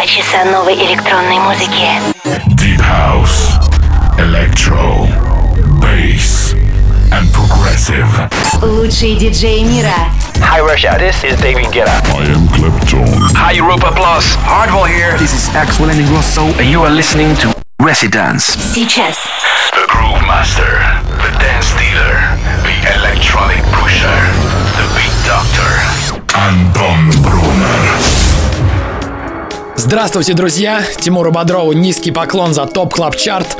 Два часа новой электронной музыки. Deep House, Electro, Bass and Progressive. Лучшие диджеи мира. Hi Russia, this is David Guetta. I am Claptone. Hi Europa Plus, Hardwell here. This is Axwell and Ingrosso and you are listening to Residence. Сейчас. The Groove Master, the Dance Dealer, the Electronic Pusher, the Beat Doctor. and Антон Брунер. Здравствуйте, друзья! Тимуру Бодрову низкий поклон за ТОП Клаб Чарт.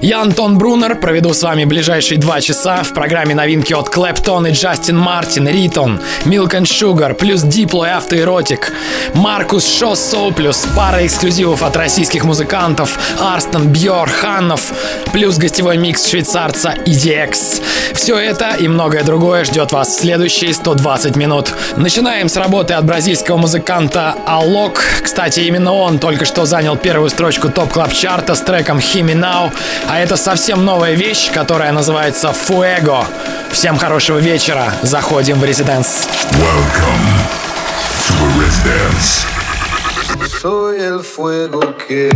Я Антон Брунер, проведу с вами ближайшие два часа в программе новинки от Клэптон и Джастин Мартин, Ритон, Milk and Sugar, плюс Дипло и Автоэротик, Маркус Шоссоу, плюс пара эксклюзивов от российских музыкантов, Арстон, Бьор, Ханнов, плюс гостевой микс швейцарца EDX. Все это и многое другое ждет вас в следующие 120 минут. Начинаем с работы от бразильского музыканта Алок. Кстати, именно Именно он только что занял первую строчку топ клаб чарта с треком Himi Now, а это совсем новая вещь, которая называется Fuego. Всем хорошего вечера, заходим в резиденс. Welcome to the residence. Soy el fuego que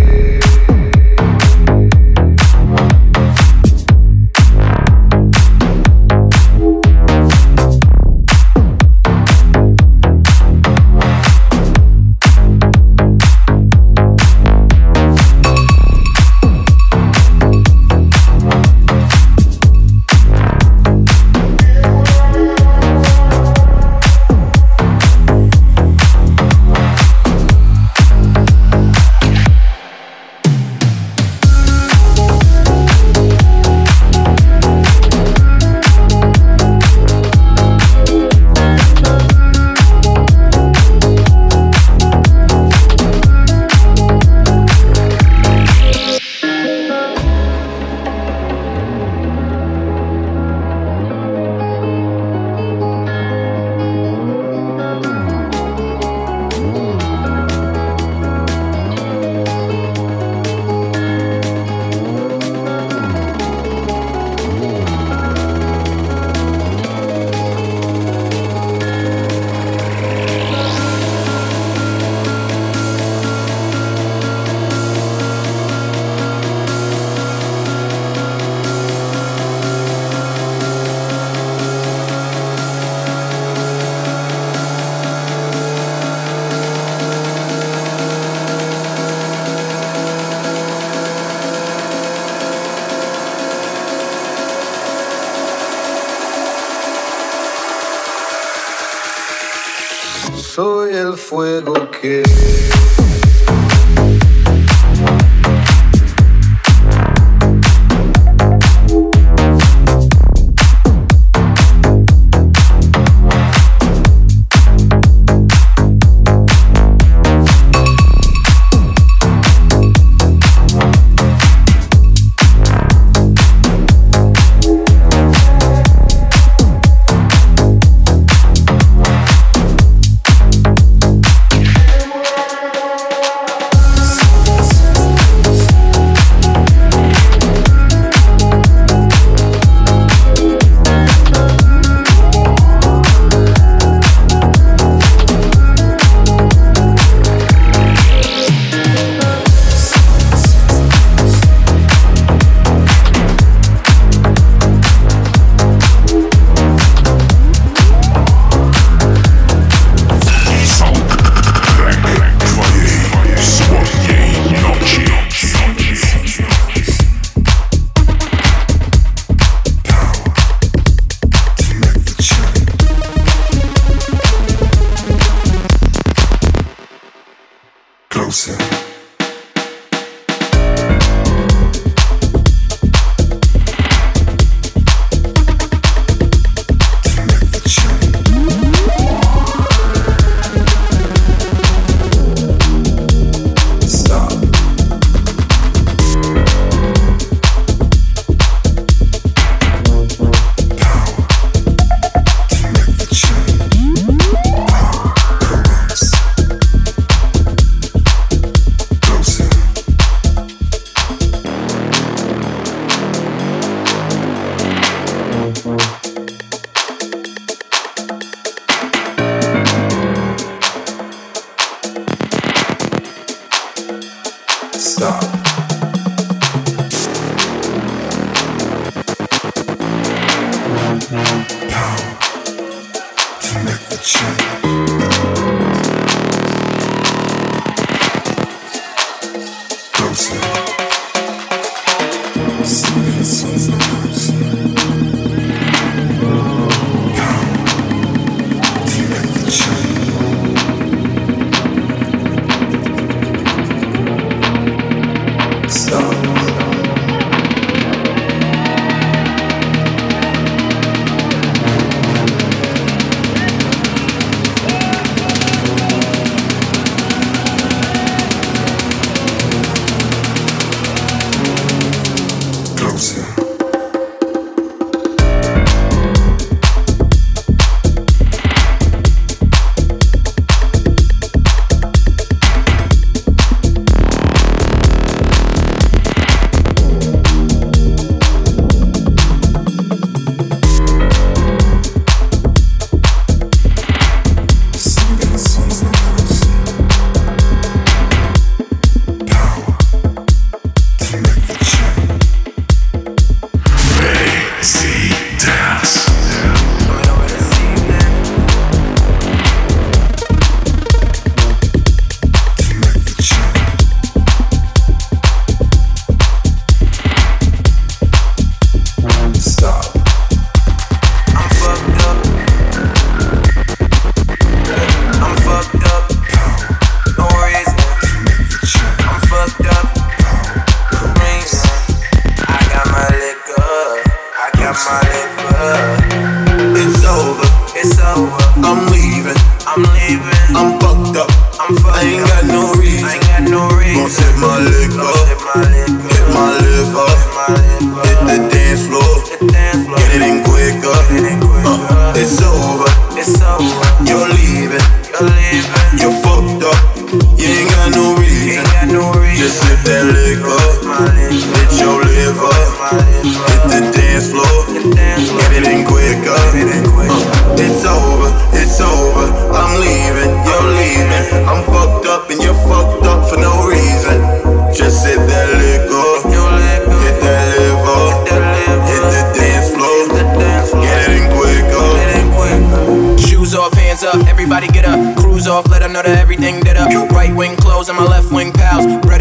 Everybody get up, cruise off, let them know that everything did up. Right wing close and my left wing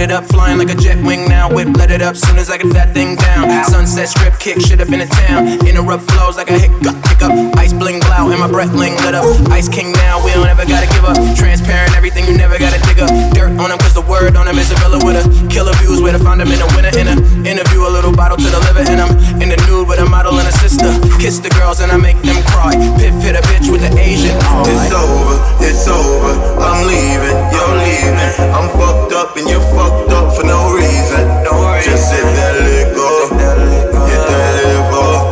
lit it up, flying like a jet wing now. Whip, let it up, soon as I get that thing down. Sunset strip kick, shit up in a town. Interrupt flows like a hiccup, hiccup. Ice bling, blow, and my breath ling lit up. Ice king now, we don't ever gotta give up. Transparent, everything you never gotta dig up. Dirt on him, cause the word on him is a villa with a killer views. Where to find him in a winner, in a interview, a little bottle to the liver, and I'm in the nude with a model and a sister. Kiss the girls and I make them cry. Piff hit a bitch with an Asian. All it's right. over, it's over. I'm leaving, you're leaving. I'm fucked up and you're fucked fucked up for no reason. Just hit that let. Hit that level.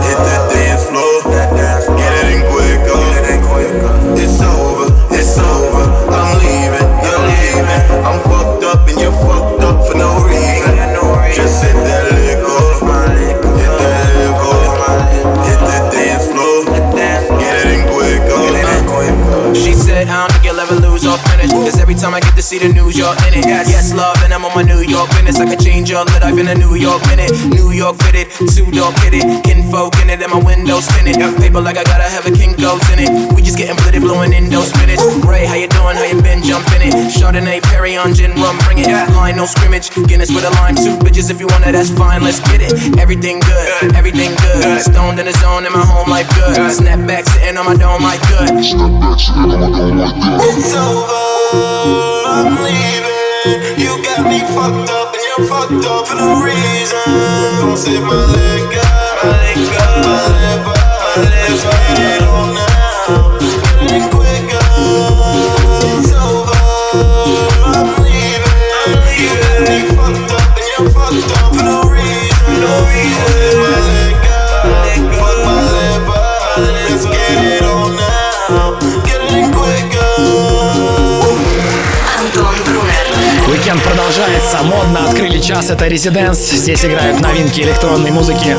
Hit that dance floor. Get it in quicker. It's over, it's over. I'm leaving, you're leaving. I'm fucked up and you're fucked up for no reason. Just hit that let. Hit that level. Hit that dance floor. Get it in quicker. She said, I don't think you'll ever lose or finish. Cause every time I get to see the news, you're in it. Yes, yes love, and I'm on my New York business. I can change your life in a New York minute. New York fitted, two door kitted. Kinfolk in it, and my window spinning. Paper like I gotta have a king goes in it. We just getting blitted, blowing Indo minutes. Ray, how you doing? How you been? Jumping it. Chardonnay, Perry on gin, rum, bring it. Line, no scrimmage. Guinness with a lime, two bitches. If you want it, that's fine, let's get it. Everything good, everything good. Stoned in the zone, in my home life good. Snap back, sitting on my dome, my good. Snap back, sitting on my dome, my good. It's over. I'm leaving. You got me fucked up and you're fucked up for no reason. My my now. Quicker, it's over. I'm leaving. You got me fucked up and you're fucked up for. No reason. Продолжается. Модно открыли час, это Резиденс. Здесь играют новинки электронной музыки.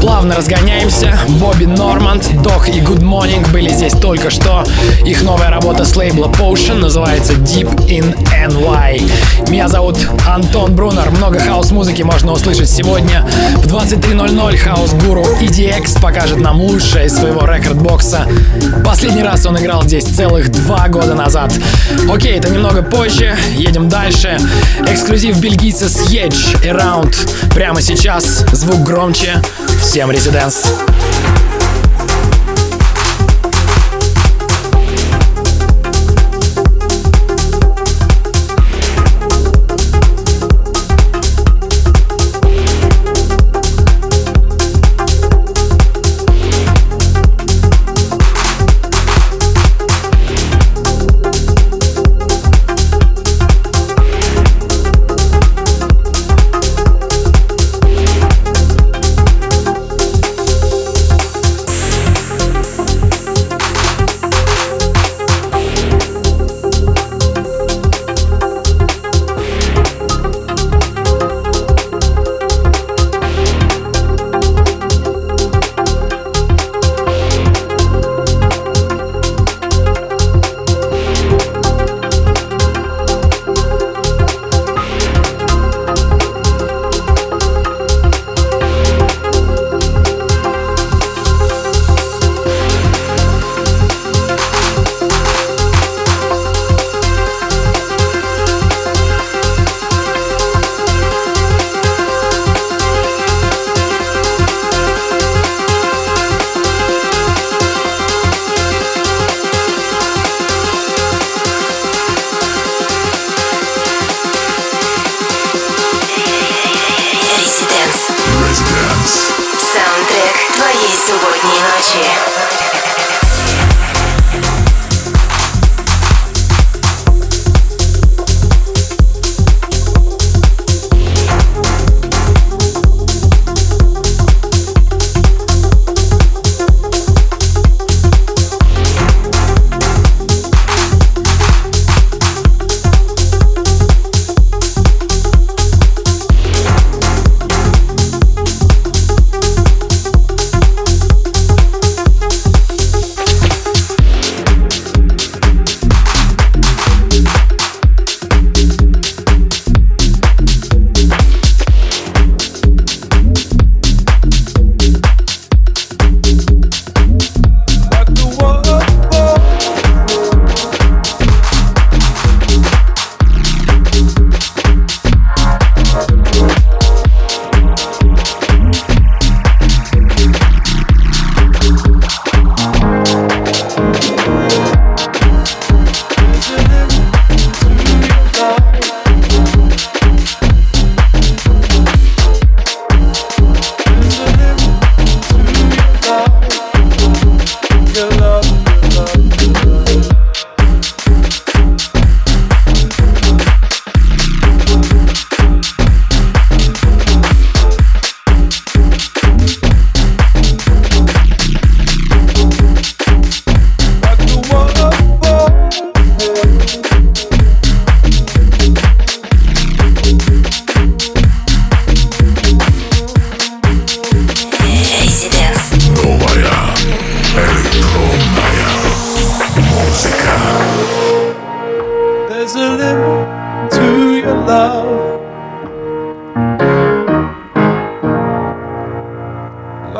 Плавно разгоняемся. Бобби Норманд, Док и Good Morning были здесь только что. Их новая работа с лейбла Potion называется Deep in NY. Меня зовут Антон Брунер. Много хаос-музыки можно услышать сегодня. В 23.00 хаос-гуру EDX покажет нам лучшее из своего рекорд-бокса. Последний раз он играл здесь целых два года назад. Окей, это немного позже. Едем дальше. Эксклюзив бельгийца с Edge Around. Прямо сейчас. Звук громче. Всем резиденс. на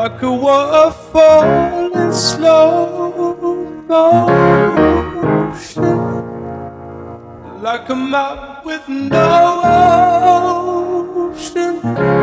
like a waterfall in slow motion, like a map with no ocean.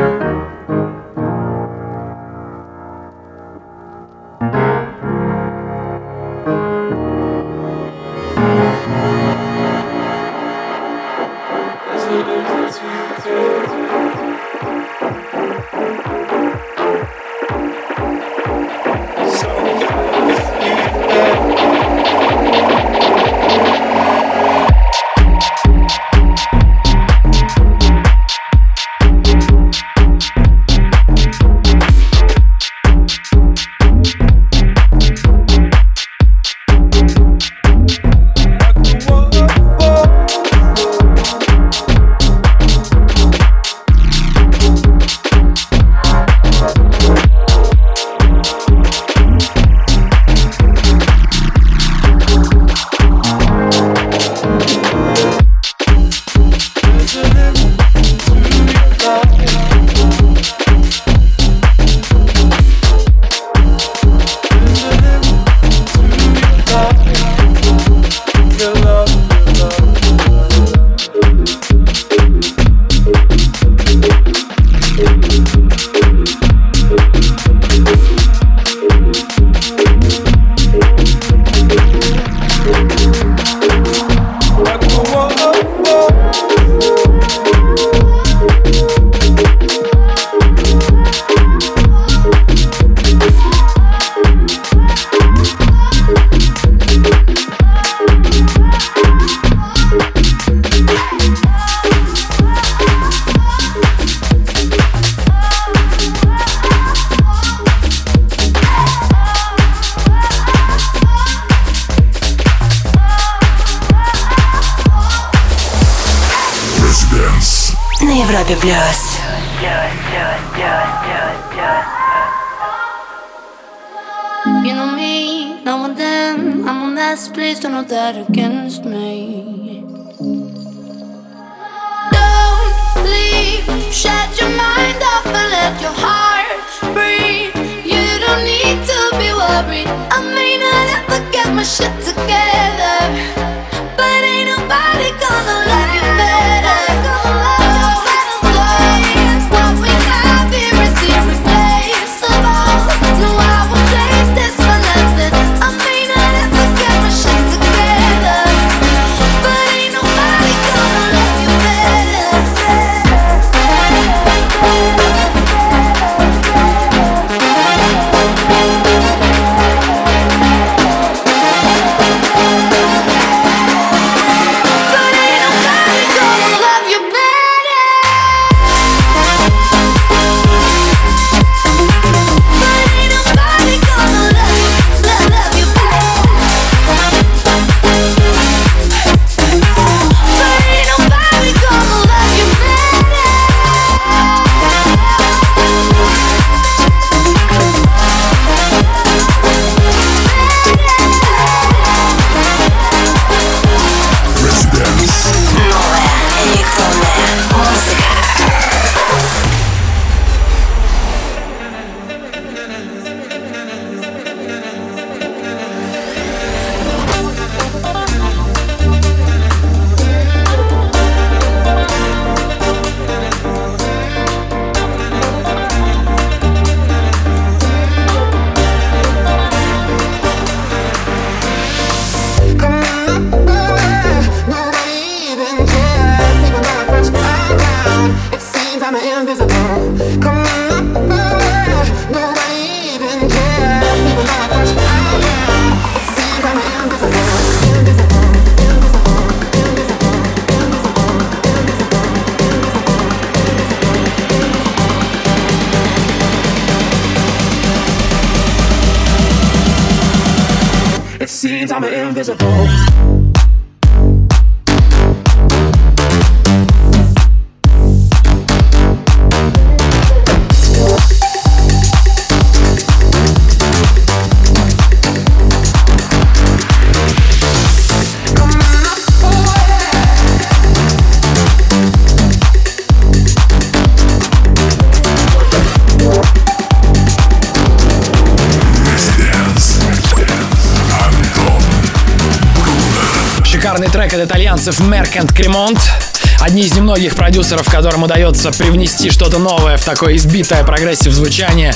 of Merk and Kremont. Одни из немногих продюсеров, которым удается привнести что-то новое в такое избитое прогрессив звучание.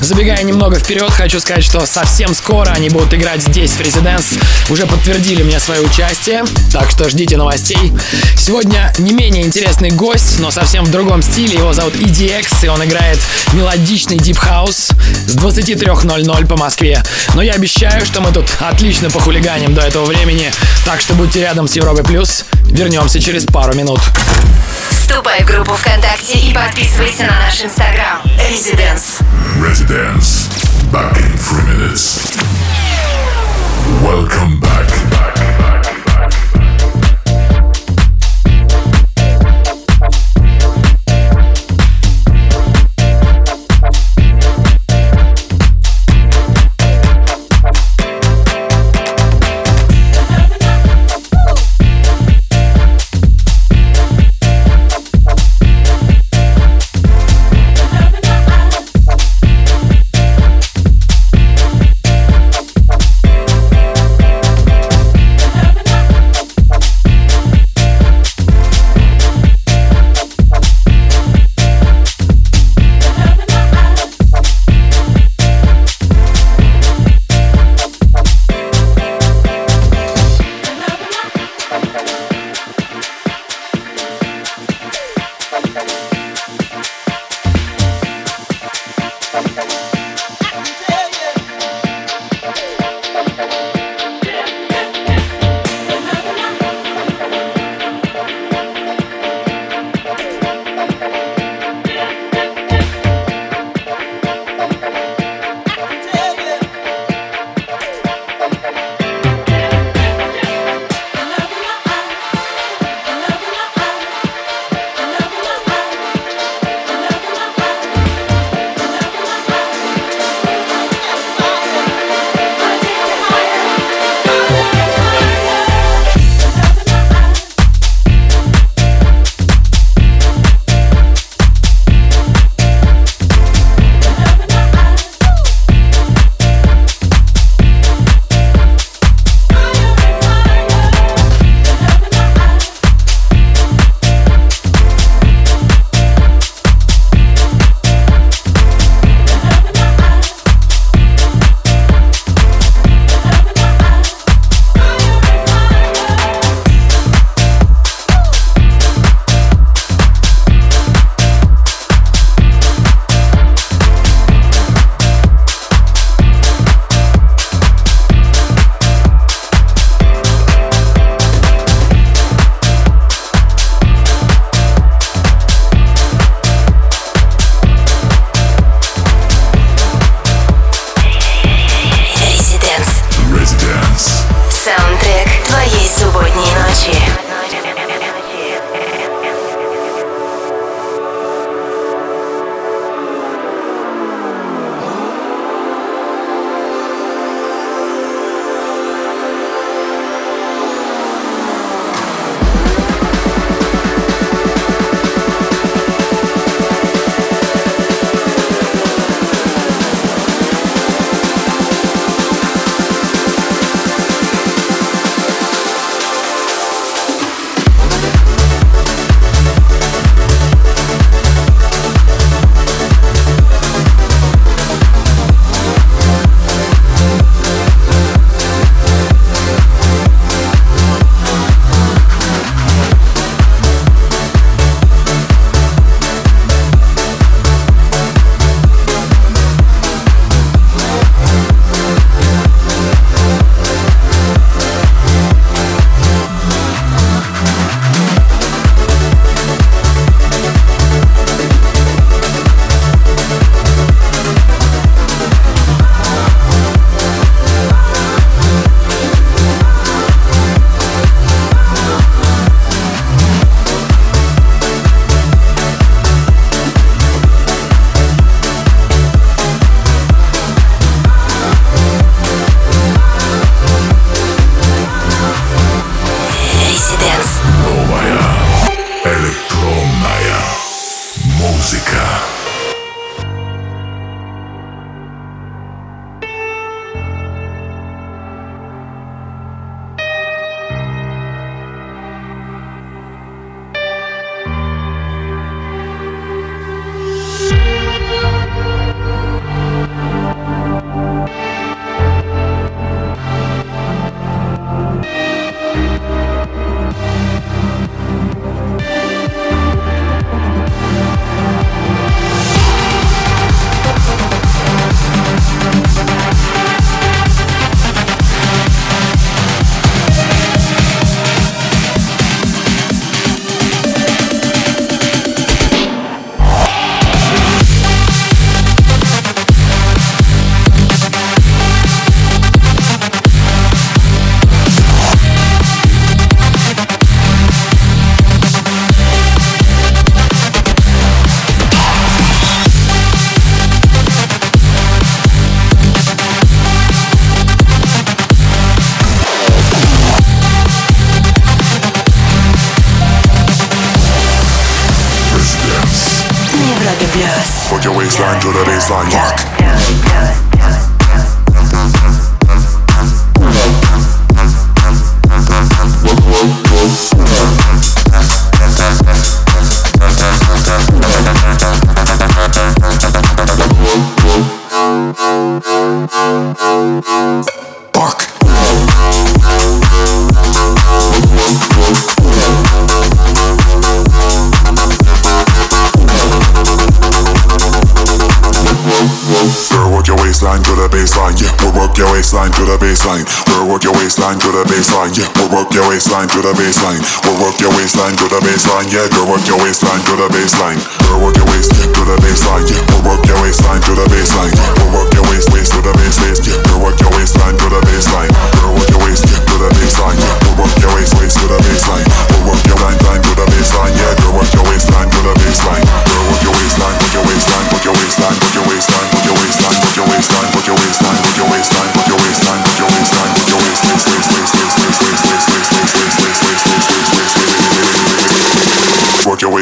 Забегая немного вперед, хочу сказать, что совсем скоро они будут играть здесь, в Residence. Уже подтвердили мне свое участие, так что ждите новостей. Сегодня не менее интересный гость, но совсем в другом стиле. Его зовут EDX, и он играет мелодичный Deep House с 23.00 по Москве. Но я обещаю, что мы тут отлично похулиганим до этого времени, так что будьте рядом с Европой Плюс. Вернемся через пару минут. Вступай в группу ВКонтакте и подписывайся на наш инстаграм. Residence. Residence. Back in three minutes. Welcome back. bassline to bassline. Waistline to the bassline. We'll work your waistline to the bassline. Yeah, we'll work your waistline to the bassline. We'll work your waistline to the bassline. Yeah, girl, work your waistline to the bassline. Girl, work your waist to the bassline. Yeah, we'll work your waistline to the bassline. We'll work your waist waist to the base. Yeah, girl, work your waistline to the bassline. Girl, work your waist to the bassline. Yeah, we'll work your waist waist to the bassline.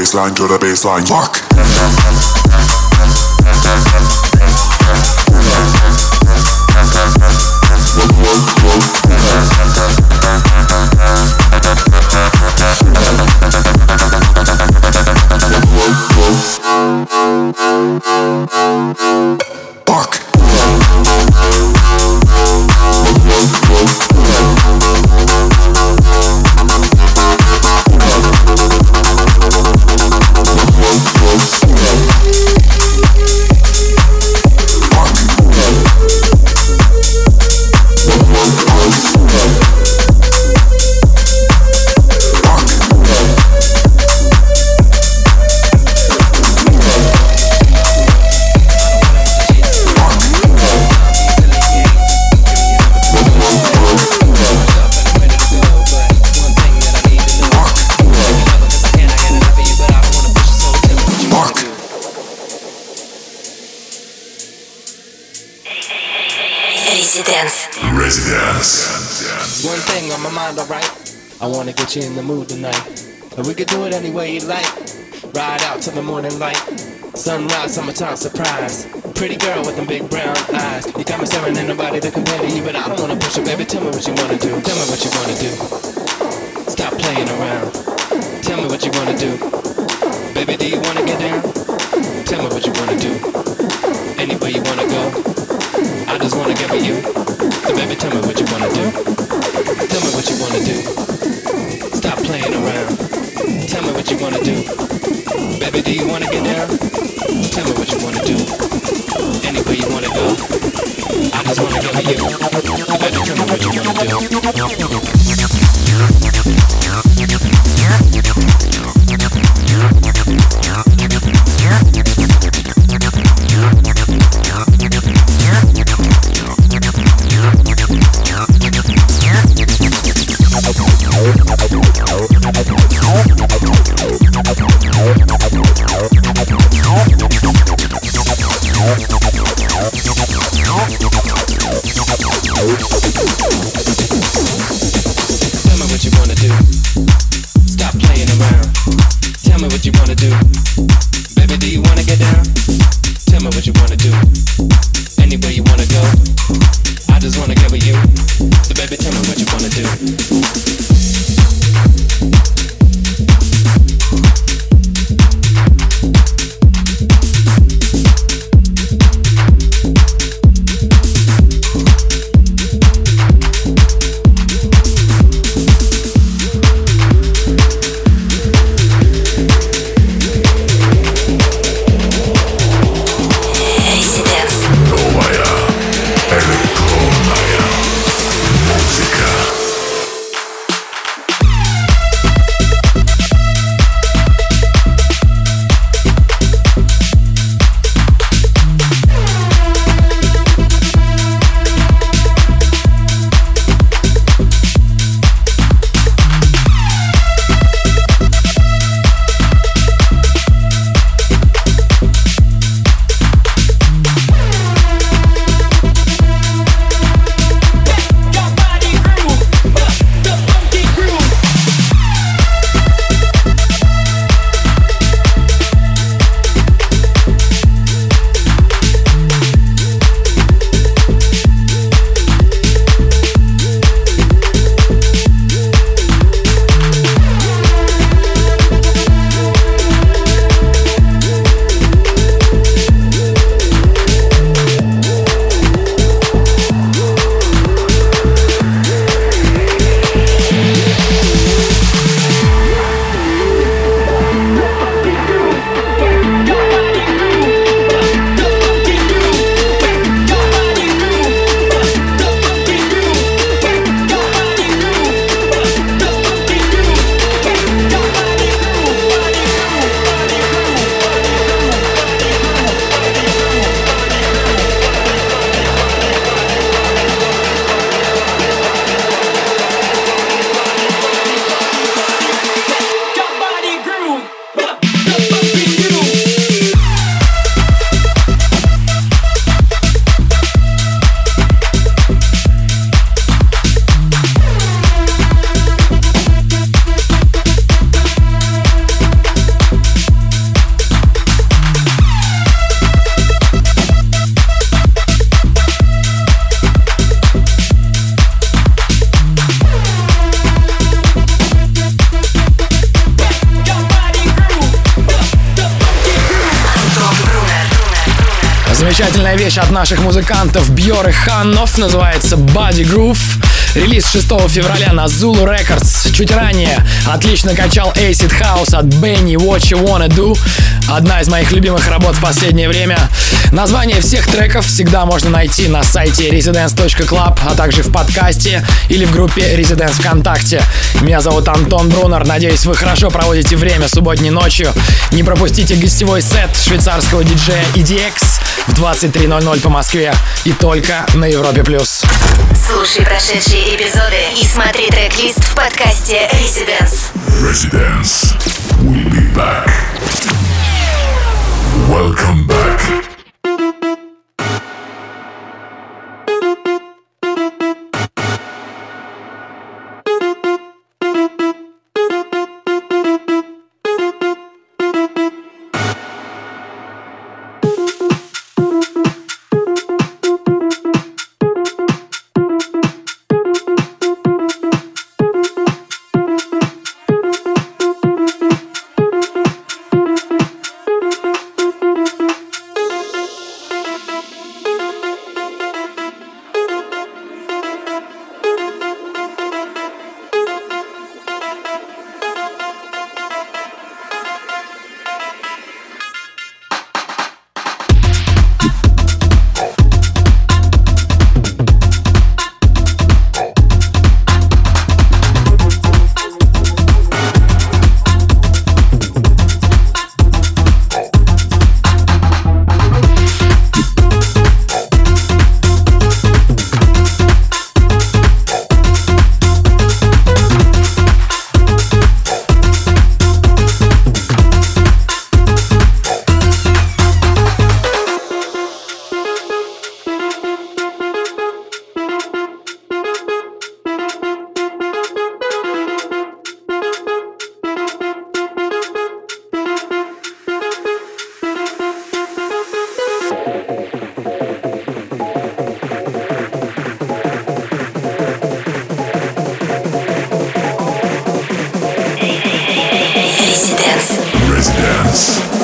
bassline to the bassline. Fuck. You in the mood tonight. And we could do it any way you like. Ride out till the morning light. Sunrise, summertime surprise. Pretty girl with them big brown eyes. You got me staring at nobody that compare to you, but I don't wanna push it, baby. Tell me what you wanna do. Tell me what you wanna do. Stop playing around. Tell me what you wanna do. Baby, do you wanna get down? Tell me what you wanna do. Anywhere you wanna go. I just wanna get with you. So baby, tell me what you wanna do. Tell me what you wanna do. Playing around. Tell me what you wanna do. Baby, do you wanna get down? Tell me what you wanna do. Anywhere you wanna go. I just wanna go with you. Baby, tell me what you wanna do. Вещь от наших музыкантов Бьор и Ханнов, называется Body Groove. Релиз 6 февраля на Zulu Records. Чуть ранее отлично качал Acid House от Benny What You Wanna Do. Одна из моих любимых работ в последнее время. Название всех треков всегда можно найти на сайте residence.club, а также в подкасте или в группе Residence ВКонтакте. Меня зовут Антон Брунер. Надеюсь, вы хорошо проводите время субботней ночью. Не пропустите гостевой сет швейцарского диджея EDX в 23.00 по Москве и только на Европе+. плюс. Слушай прошедшие эпизоды и смотри трек-лист в подкасте Residence. Residence. We'll be back. Welcome back.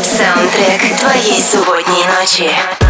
Саундтрек твоей субботней ночи.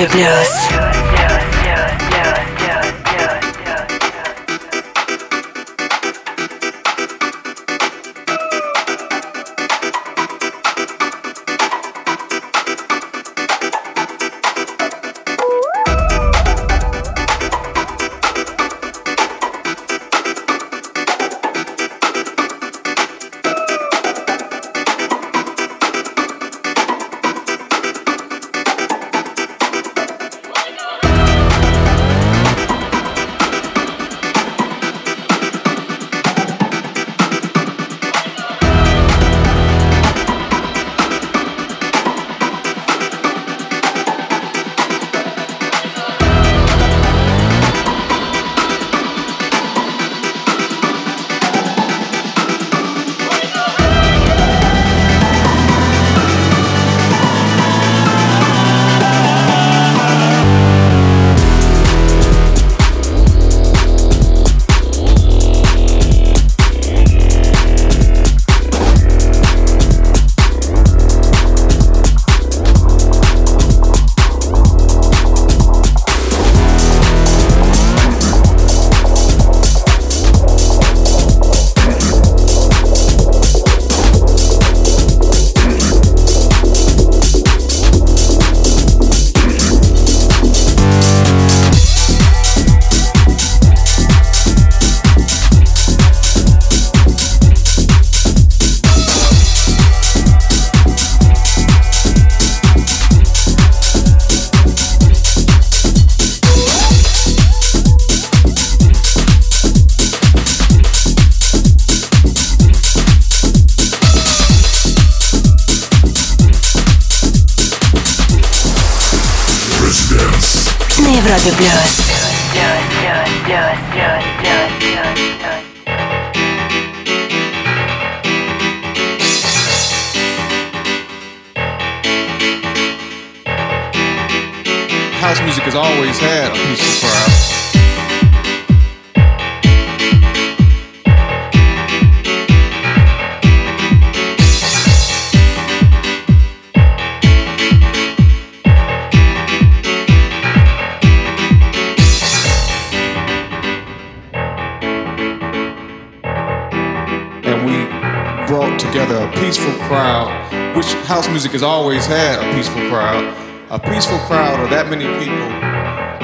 Biblios. Radio Plus. House music has always had a piece of pride. Peaceful crowd. A peaceful crowd of that many people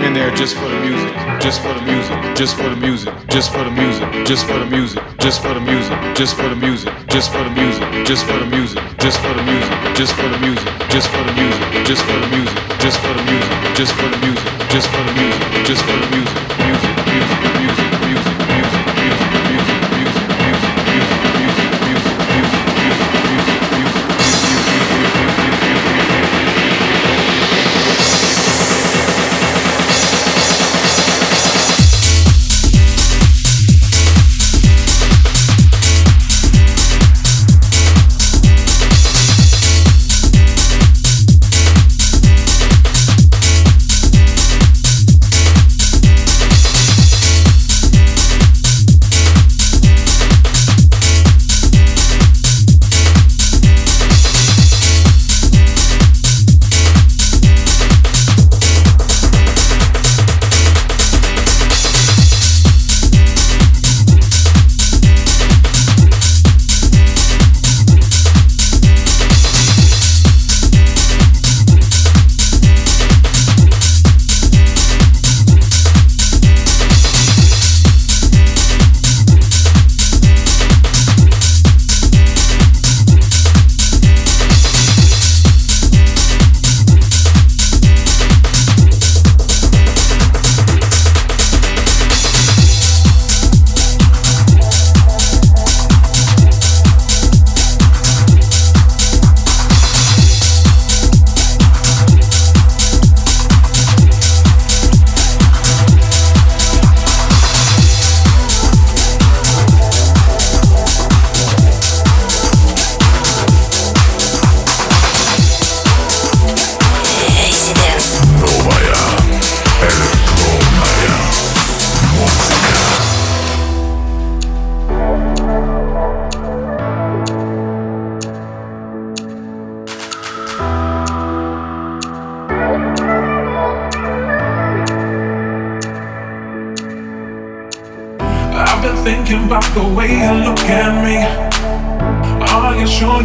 in there just for the music, just for the music, just for the music, just for the music, just for the music, just for the music, just for the music, just for the music, just for the music, just for the music, just for the music, just for the music, just for the music, just for the music, just for the music, just for the music, just for the music, music, music, music, music, music, music, music,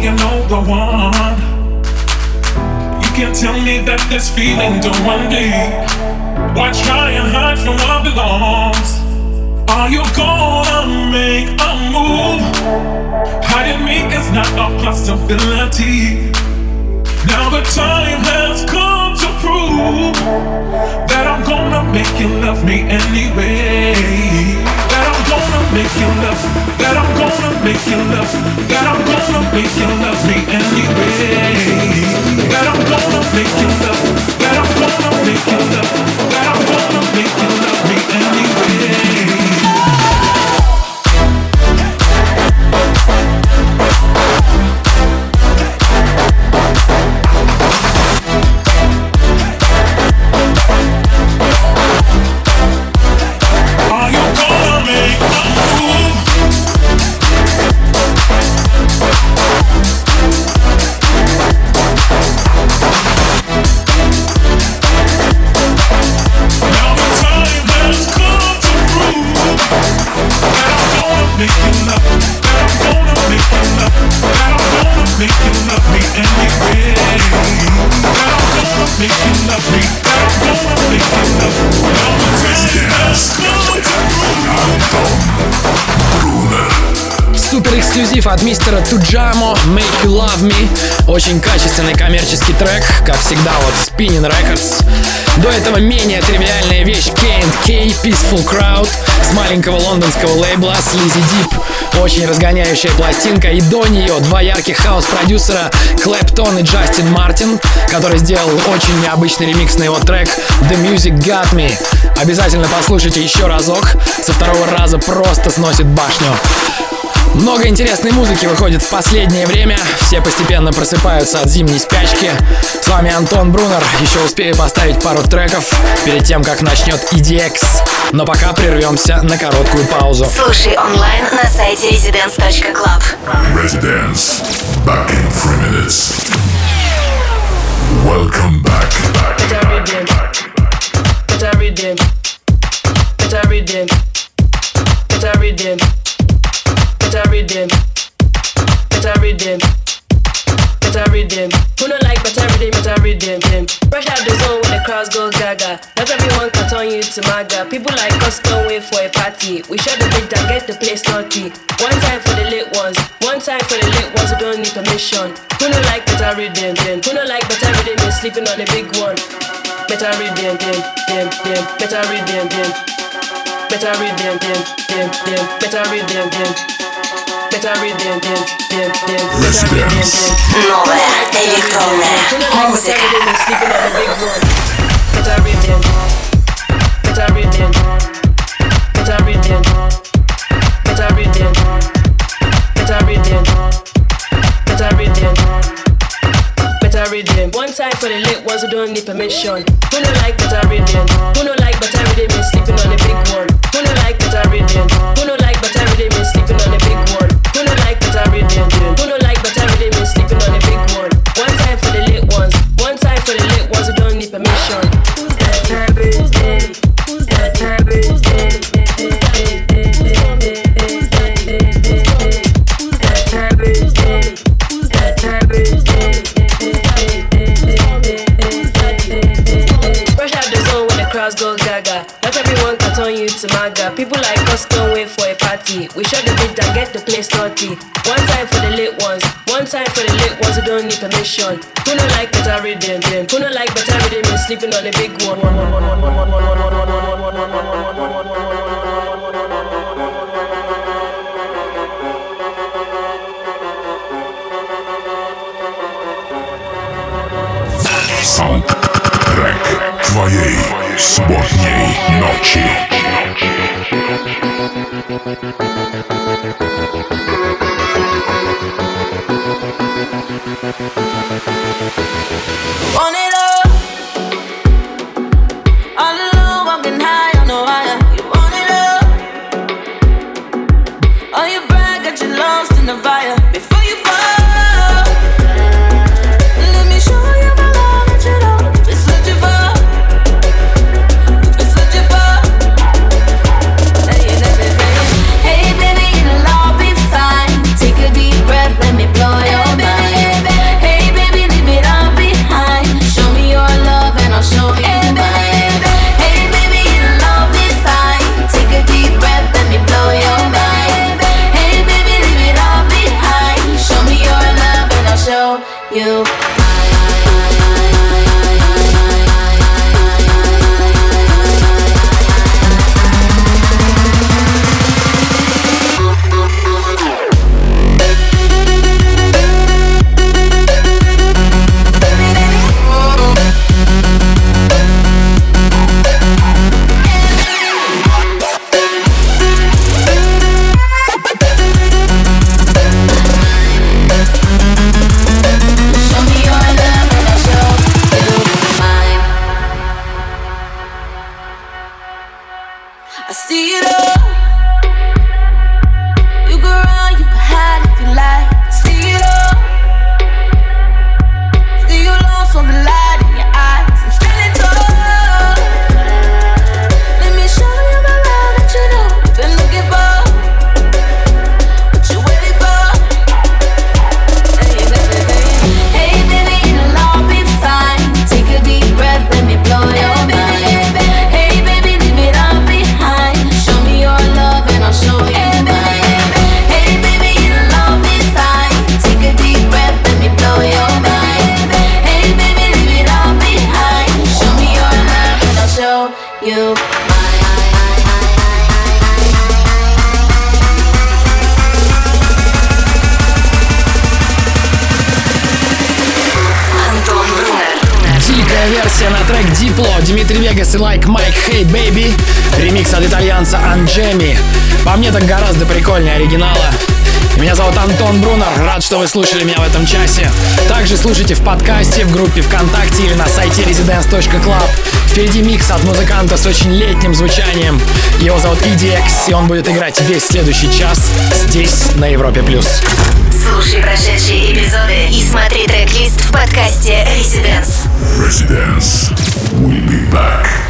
you know the one? You can't tell me that this feeling don't deep. Why try and hide from what belongs? Are you gonna make a move? Hiding me is not a possibility. Now the time has come to prove that I'm gonna make you love me anyway. Make you love, that I'm gonna make you love, that I'm gonna make you love me anyway. That I'm gonna make you love, that I'm gonna make you love, that I'm gonna make you love me anyway. Эксклюзив от мистера Туджамо Make You Love Me. Очень качественный коммерческий трек, как всегда вот Spinning Records. До этого менее тривиальная вещь K&K Peaceful Crowd с маленького лондонского лейбла Sleazy Deep. Очень разгоняющая пластинка. И до нее два ярких хаос-продюсера Клэптон и Джастин Мартин, который сделал очень необычный ремикс на его трек The Music Got Me. Обязательно послушайте еще разок. Со второго раза просто сносит башню. Много интересной музыки выходит в последнее время. Все постепенно просыпаются от зимней спячки. С вами Антон Брунер. Еще успею поставить пару треков перед тем, как начнет EDX. Но пока прервемся на короткую паузу. Слушай онлайн на сайте residence.club. Residence. Back in three minutes. Welcome back. Better rhythm. Better rhythm. Better rhythm. Better rhythm. Better rhythm. Better rhythm. Better rhythm. Who no like better rhythm? Better rhythm. Them. Rush out the zone when the crowds go gaga. Not everyone can turn you to maga. People like us don't wait for a party. We shut the beat and get the place naughty. One time for the lit ones. One time for the lit ones who don't need permission. Who no like better rhythm? Them. Who no like better rhythm? Is sleeping on a big one. Better rhythm. Them. Them. Them. Better rhythm. Them. Better rhythm. Them. Them. Them. Better rhythm. Them Better rhythm. Them. Them. Them. Better rhythm. Them. Новая электронная музыка. Better rhythm. Better rhythm. Better rhythm. Better rhythm. Better rhythm. Better rhythm. Better rhythm. One time for the lit ones who don't need permission. Who no like better rhythm? Who no like better rhythm is sleeping on a big one. Who no like better rhythm? Who no like better rhythm is sleeping on a big one. Who no like better rhythm? Who no like better rhythm is sleeping on a party. We shut the beat and get the place naughty. One time for the lit ones. One time for the lit ones who don't need permission. Who no like better rhythm? Them. Who no like better rhythm is sleeping on the big one. Soundtrack twojej sobotniej noci. Want it all. I see it all. You can run, you can hide if you like. Дмитрий Вегас и Like Mike Hey Baby. Ремикс от итальянца Анджеми. По мне так гораздо прикольнее оригинала. Меня зовут Антон Брунер. Рад, что вы слушали меня в этом часе. Также слушайте в подкасте, в группе ВКонтакте или на сайте residence.club. Впереди микс от музыканта с очень летним звучанием. Его зовут EDX, и он будет играть весь следующий час здесь, на Европе+. плюс. Слушай прошедшие эпизоды и смотри трек-лист в подкасте Residence. Residence. will be back.